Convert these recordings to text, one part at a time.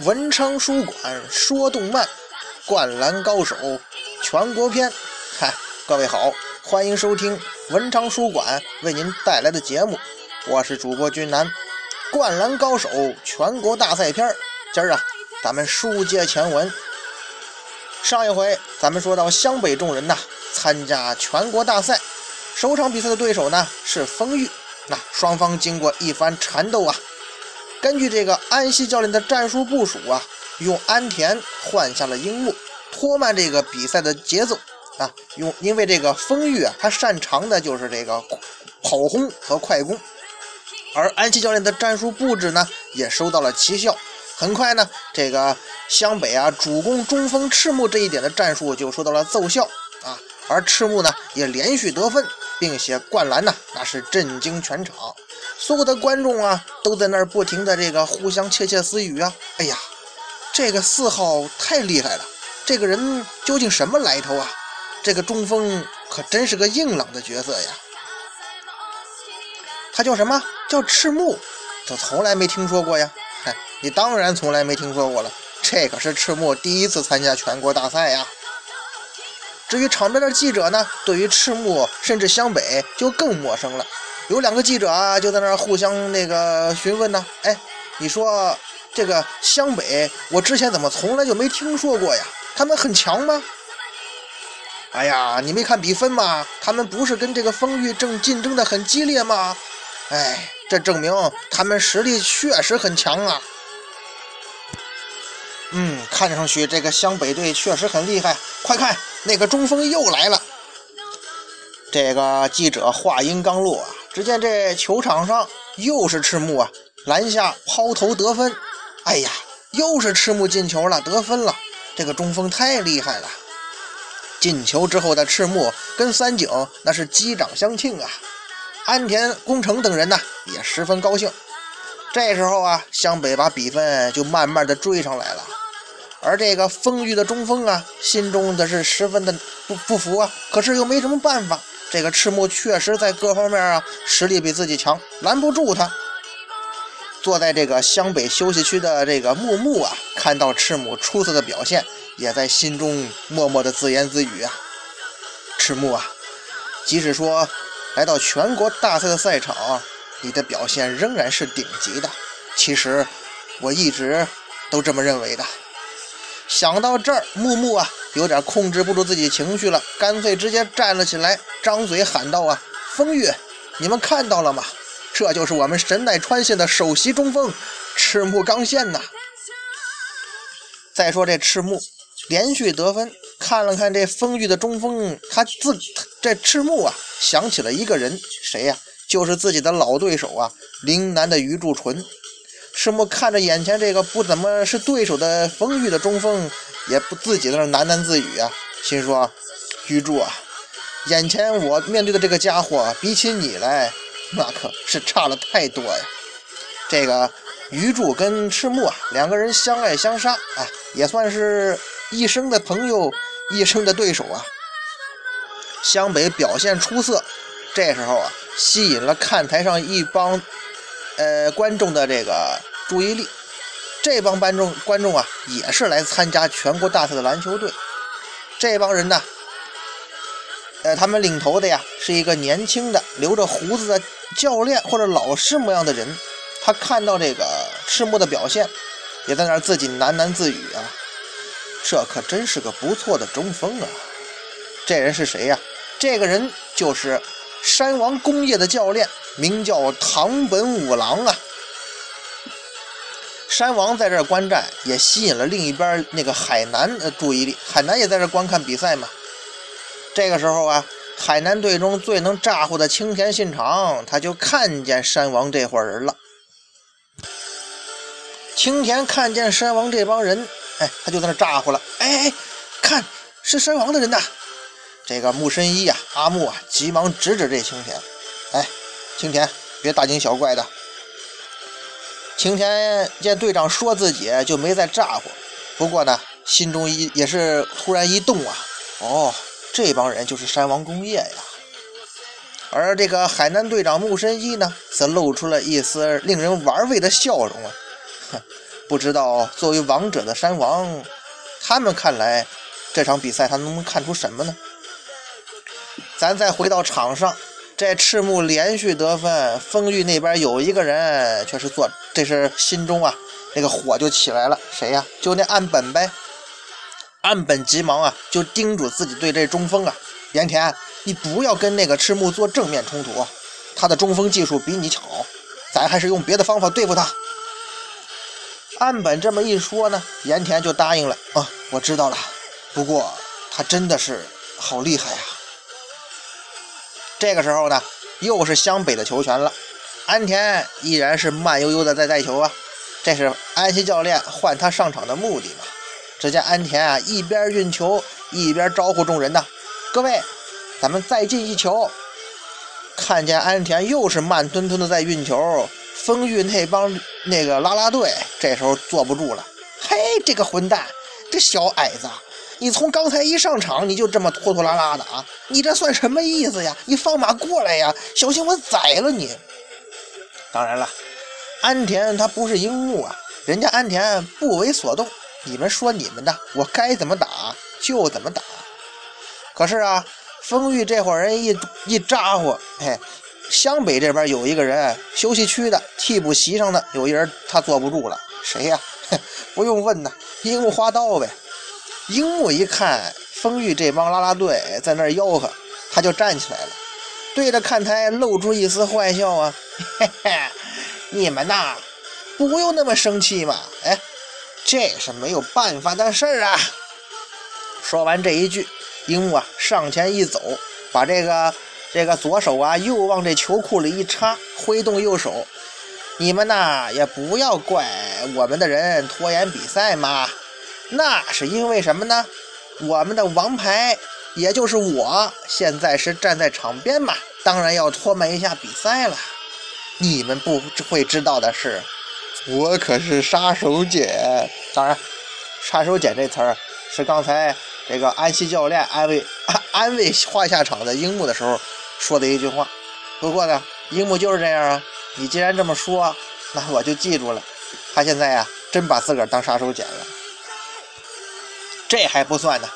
文昌书馆说动漫，灌篮高手全国篇。嗨，各位好，欢迎收听文昌书馆为您带来的节目，我是主播君南。灌篮高手全国大赛篇，今儿啊，咱们书接前文。上一回咱们说到湘北众人呐参加全国大赛，首场比赛的对手呢是丰裕。那双方经过一番缠斗啊。根据这个安西教练的战术部署啊，用安田换下了樱木，拖慢这个比赛的节奏啊。用因为这个丰裕啊，他擅长的就是这个跑轰和快攻，而安西教练的战术布置呢，也收到了奇效。很快呢，这个湘北啊，主攻中锋赤木这一点的战术就收到了奏效啊。而赤木呢，也连续得分，并且灌篮呢，那是震惊全场。所有的观众啊，都在那儿不停的这个互相窃窃私语啊！哎呀，这个四号太厉害了，这个人究竟什么来头啊？这个中锋可真是个硬朗的角色呀！他叫什么叫赤木？这从来没听说过呀！嗨，你当然从来没听说过了，这可是赤木第一次参加全国大赛呀！至于场边的记者呢，对于赤木甚至湘北就更陌生了。有两个记者啊，就在那互相那个询问呢。哎，你说这个湘北，我之前怎么从来就没听说过呀？他们很强吗？哎呀，你没看比分吗？他们不是跟这个丰裕正竞争的很激烈吗？哎，这证明他们实力确实很强啊。嗯，看上去这个湘北队确实很厉害。快看，那个中锋又来了。这个记者话音刚落啊。只见这球场上又是赤木啊，篮下抛投得分，哎呀，又是赤木进球了，得分了。这个中锋太厉害了。进球之后的赤木跟三井那是击掌相庆啊，安田宫城等人呢也十分高兴。这时候啊，湘北把比分就慢慢的追上来了，而这个丰裕的中锋啊，心中的是十分的不不服啊，可是又没什么办法。这个赤木确实在各方面啊实力比自己强，拦不住他。坐在这个湘北休息区的这个木木啊，看到赤木出色的表现，也在心中默默的自言自语啊：“赤木啊，即使说来到全国大赛的赛场，你的表现仍然是顶级的。其实我一直都这么认为的。”想到这儿，木木啊。有点控制不住自己情绪了，干脆直接站了起来，张嘴喊道：“啊，风玉，你们看到了吗？这就是我们神奈川县的首席中锋赤木刚宪呐！再说这赤木连续得分，看了看这丰裕的中锋，他自这赤木啊想起了一个人，谁呀？就是自己的老对手啊，陵南的余柱纯。赤木看着眼前这个不怎么是对手的丰裕的中锋。也不自己在那喃喃自语啊，心说：“玉柱啊，眼前我面对的这个家伙，比起你来，那可是差了太多呀。”这个鱼柱跟赤木啊，两个人相爱相杀啊，也算是一生的朋友，一生的对手啊。湘北表现出色，这时候啊，吸引了看台上一帮呃观众的这个注意力。这帮观众观众啊，也是来参加全国大赛的篮球队。这帮人呢，呃，他们领头的呀，是一个年轻的留着胡子的教练或者老师模样的人。他看到这个赤木的表现，也在那儿自己喃喃自语啊：“这可真是个不错的中锋啊！”这人是谁呀？这个人就是山王工业的教练，名叫唐本五郎啊。山王在这观战，也吸引了另一边那个海南的注意力。海南也在这观看比赛嘛。这个时候啊，海南队中最能咋呼的青田信长，他就看见山王这伙人了。青田看见山王这帮人，哎，他就在那咋呼了。哎哎，看是山王的人呐！这个木深一呀，阿木啊，急忙指指这青田。哎，青田，别大惊小怪的。晴天见队长说自己，就没再咋呼。不过呢，心中一也是突然一动啊。哦，这帮人就是山王工业呀。而这个海南队长木神一呢，则露出了一丝令人玩味的笑容啊。哼，不知道作为王者的山王，他们看来这场比赛他能看出什么呢？咱再回到场上，这赤木连续得分，风玉那边有一个人却是做，这是心中啊那个火就起来了，谁呀？就那岸本呗。岸本急忙啊就叮嘱自己对这中锋啊，盐田，你不要跟那个赤木做正面冲突，他的中锋技术比你强，咱还是用别的方法对付他。岸本这么一说呢，盐田就答应了啊，我知道了。不过他真的是好厉害呀。这个时候呢，又是湘北的球权了。安田依然是慢悠悠的在带球啊，这是安西教练换他上场的目的嘛？只见安田啊，一边运球一边招呼众人呐：“各位，咱们再进一球。”看见安田又是慢吞吞的在运球，丰玉那帮那个拉拉队这时候坐不住了：“嘿，这个混蛋，这小矮子！”你从刚才一上场你就这么拖拖拉拉的啊！你这算什么意思呀？你放马过来呀！小心我宰了你！当然了，安田他不是樱木啊，人家安田不为所动。你们说你们的，我该怎么打就怎么打。可是啊，丰玉这伙人一一咋呼，嘿，湘北这边有一个人，休息区的替补席上的有一人，他坐不住了，谁呀？不用问呐，樱木花道呗。樱木一看丰玉这帮啦啦队在那吆喝，他就站起来了，对着看台露出一丝坏笑啊，嘿嘿，你们呐，不用那么生气嘛，哎，这是没有办法的事儿啊。说完这一句，樱木啊上前一走，把这个这个左手啊又往这球库里一插，挥动右手，你们呐也不要怪我们的人拖延比赛嘛。那是因为什么呢？我们的王牌，也就是我，现在是站在场边嘛，当然要拖慢一下比赛了。你们不会知道的是，我可是杀手锏。当然，杀手锏这词儿是刚才这个安西教练安慰 安慰换下场的樱木的时候说的一句话。不过呢，樱木就是这样啊。你既然这么说，那我就记住了。他现在呀，真把自个儿当杀手锏了。这还不算呢，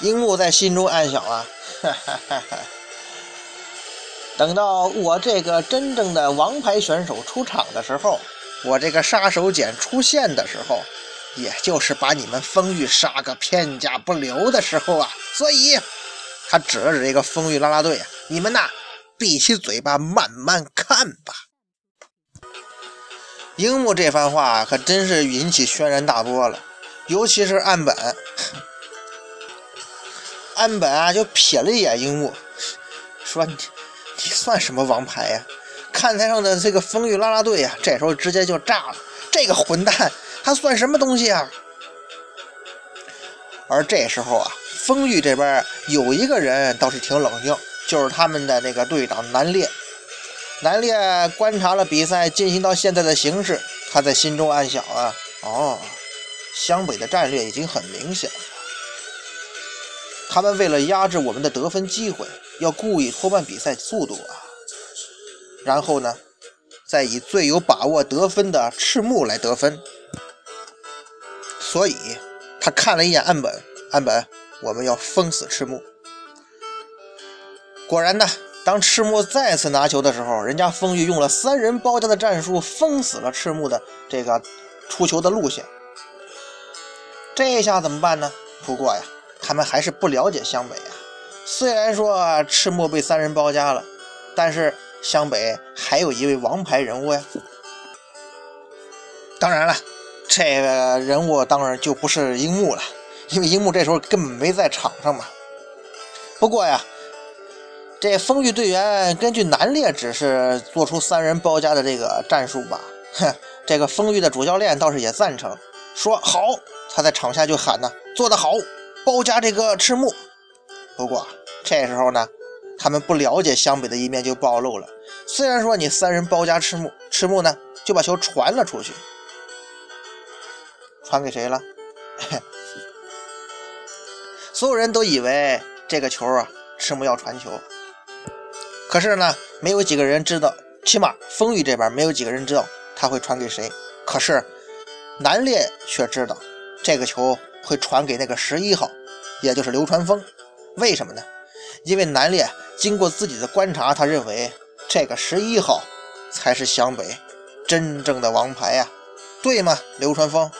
樱木在心中暗想啊，哈哈哈等到我这个真正的王牌选手出场的时候，我这个杀手锏出现的时候，也就是把你们风玉杀个片甲不留的时候啊！所以，他指了指这个风玉拉拉队啊，你们呐，闭起嘴巴慢慢看吧。樱木这番话可真是引起轩然大波了。尤其是岸本，岸本啊，就瞥了一眼樱木，说：“你你算什么王牌呀？看台上的这个风雨啦啦队呀，这时候直接就炸了。这个混蛋，他算什么东西啊？”而这时候啊，风玉这边有一个人倒是挺冷静，就是他们的那个队长南烈。南烈观察了比赛进行到现在的形势，他在心中暗想啊：“哦。”湘北的战略已经很明显了，他们为了压制我们的得分机会，要故意拖慢比赛速度啊。然后呢，再以最有把握得分的赤木来得分。所以，他看了一眼岸本，岸本，我们要封死赤木。果然呢，当赤木再次拿球的时候，人家风玉用了三人包夹的战术，封死了赤木的这个出球的路线。这下怎么办呢？不过呀，他们还是不了解湘北啊。虽然说赤木被三人包夹了，但是湘北还有一位王牌人物呀。当然了，这个人物当然就不是樱木了，因为樱木这时候根本没在场上嘛。不过呀，这风玉队员根据南烈指示做出三人包夹的这个战术吧，哼，这个风玉的主教练倒是也赞成，说好。他在场下就喊呢：“做得好，包夹这个赤木。”不过这时候呢，他们不了解湘北的一面就暴露了。虽然说你三人包夹赤木，赤木呢就把球传了出去，传给谁了？所有人都以为这个球啊，赤木要传球。可是呢，没有几个人知道，起码风雨这边没有几个人知道他会传给谁。可是。南烈却知道这个球会传给那个十一号，也就是流川枫。为什么呢？因为南烈经过自己的观察，他认为这个十一号才是湘北真正的王牌呀，对吗？流川枫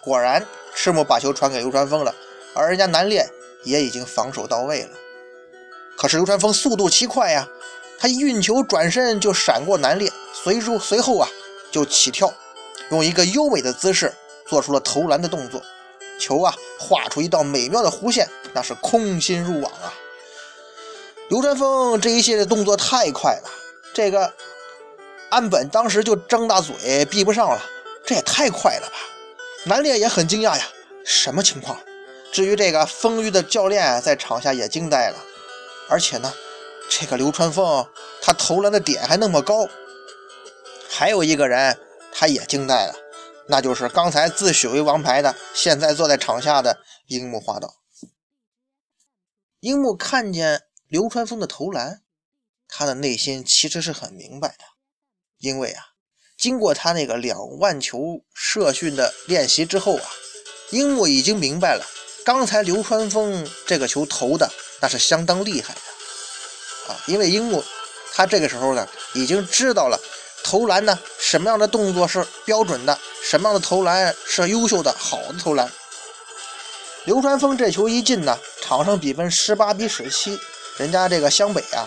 果然，赤木把球传给流川枫了，而人家南烈也已经防守到位了。可是流川枫速度奇快呀，他运球转身就闪过南烈，随入随后啊就起跳。用一个优美的姿势做出了投篮的动作，球啊画出一道美妙的弧线，那是空心入网啊！流川枫这一系列动作太快了，这个安本当时就张大嘴闭不上了，这也太快了吧！南烈也很惊讶呀，什么情况？至于这个丰裕的教练在场下也惊呆了，而且呢，这个流川枫他投篮的点还那么高，还有一个人。他也惊呆了，那就是刚才自诩为王牌的，现在坐在场下的樱木花道。樱木看见流川枫的投篮，他的内心其实是很明白的，因为啊，经过他那个两万球射训的练习之后啊，樱木已经明白了，刚才流川枫这个球投的那是相当厉害的啊，因为樱木他这个时候呢，已经知道了。投篮呢？什么样的动作是标准的？什么样的投篮是优秀的、好的投篮？流川枫这球一进呢，场上比分十八比十七，人家这个湘北啊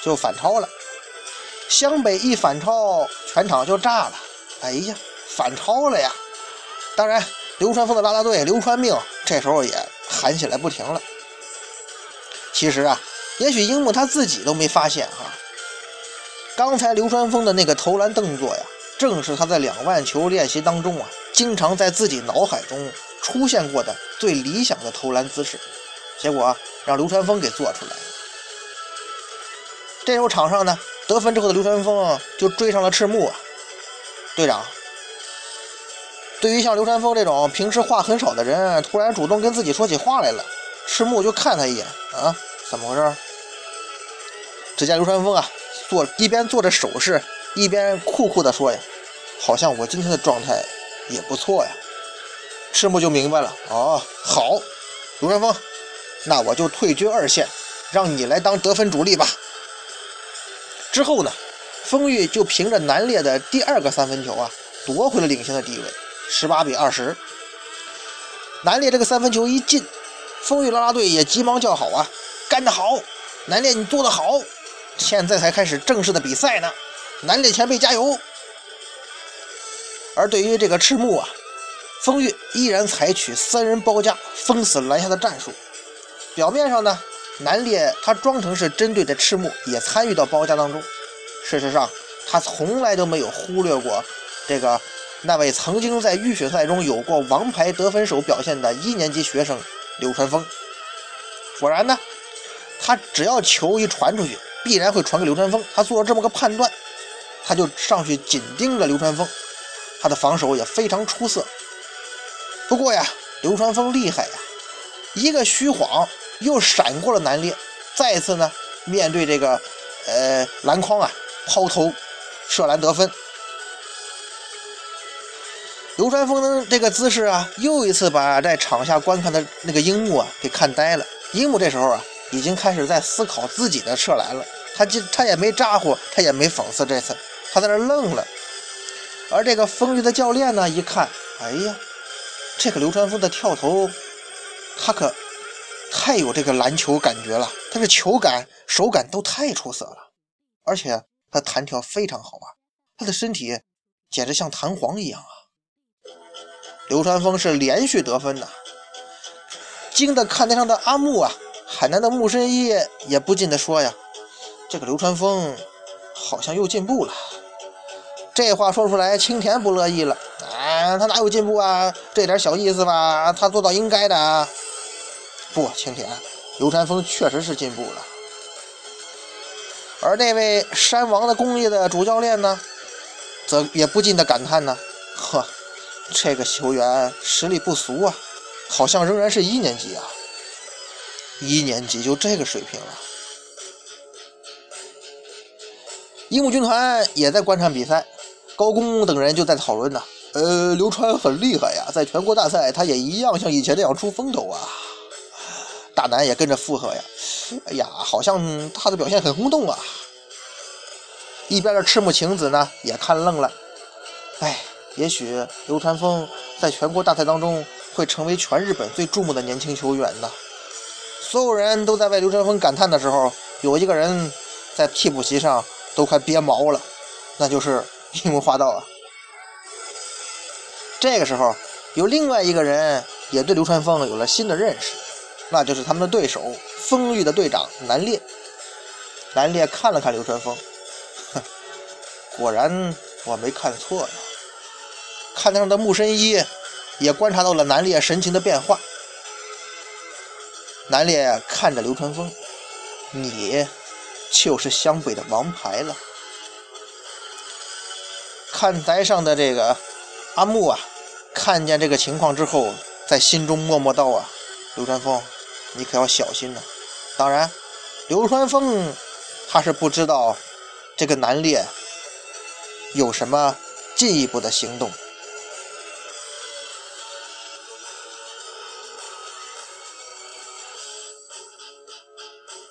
就反超了。湘北一反超，全场就炸了。哎呀，反超了呀！当然，流川枫的拉拉队流川命这时候也喊起来不停了。其实啊，也许樱木他自己都没发现哈。刚才流川枫的那个投篮动作呀，正是他在两万球练习当中啊，经常在自己脑海中出现过的最理想的投篮姿势。结果啊，让流川枫给做出来了。这时候场上呢，得分之后的流川枫就追上了赤木啊，队长。对于像流川枫这种平时话很少的人，突然主动跟自己说起话来了，赤木就看他一眼啊，怎么回事？只见流川枫啊。做一边做着手势，一边酷酷的说：“呀，好像我今天的状态也不错呀。”赤木就明白了，哦，好，流川枫，那我就退居二线，让你来当得分主力吧。之后呢，丰裕就凭着南烈的第二个三分球啊，夺回了领先的地位，十八比二十。南烈这个三分球一进，丰裕啦啦队也急忙叫好啊，干得好，南烈你做得好。现在才开始正式的比赛呢，南烈前辈加油！而对于这个赤木啊，风月依然采取三人包夹、封死篮下的战术。表面上呢，南烈他装成是针对着赤木，也参与到包夹当中。事实上，他从来都没有忽略过这个那位曾经在预选赛中有过王牌得分手表现的一年级学生流川枫。果然呢，他只要球一传出去。必然会传给流川枫，他做了这么个判断，他就上去紧盯着流川枫，他的防守也非常出色。不过呀，流川枫厉害呀，一个虚晃又闪过了南烈，再次呢面对这个呃篮筐啊抛投射篮得分。流川枫的这个姿势啊，又一次把在场下观看的那个樱木啊给看呆了。樱木这时候啊。已经开始在思考自己的射篮了，他就他也没咋呼，他也没讽刺这次，他在那愣了。而这个风雨的教练呢，一看，哎呀，这个流川枫的跳投，他可太有这个篮球感觉了，他的球感、手感都太出色了，而且他弹跳非常好啊，他的身体简直像弹簧一样啊。流川枫是连续得分呐，惊得看台上的阿木啊。海南的木深一也不禁地说：“呀，这个流川枫好像又进步了。”这话说出来，青田不乐意了：“啊，他哪有进步啊？这点小意思吧，他做到应该的。”啊不，青田，流川枫确实是进步了。而那位山王的功力的主教练呢，则也不禁地感叹呢：“呵，这个球员实力不俗啊，好像仍然是一年级啊。”一年级就这个水平了。樱木军团也在观察比赛，高工等人就在讨论呢。呃，刘川很厉害呀，在全国大赛他也一样像以前那样出风头啊。大南也跟着附和呀，哎呀，好像他的表现很轰动啊。一边的赤木晴子呢也看愣了，哎，也许流川枫在全国大赛当中会成为全日本最注目的年轻球员呢。所有人都在为流川枫感叹的时候，有一个人在替补席上都快憋毛了，那就是樱木花道啊。这个时候，有另外一个人也对流川枫有了新的认识。那就是他们的对手，丰裕的队长南烈。南烈看了看流川枫，哼，果然我没看错呀。看台上的木深一也观察到了南烈神情的变化。南烈看着流川枫，你就是湘北的王牌了。看台上的这个阿木啊，看见这个情况之后，在心中默默道啊，流川枫。你可要小心呐。当然，流川枫他是不知道这个南烈有什么进一步的行动。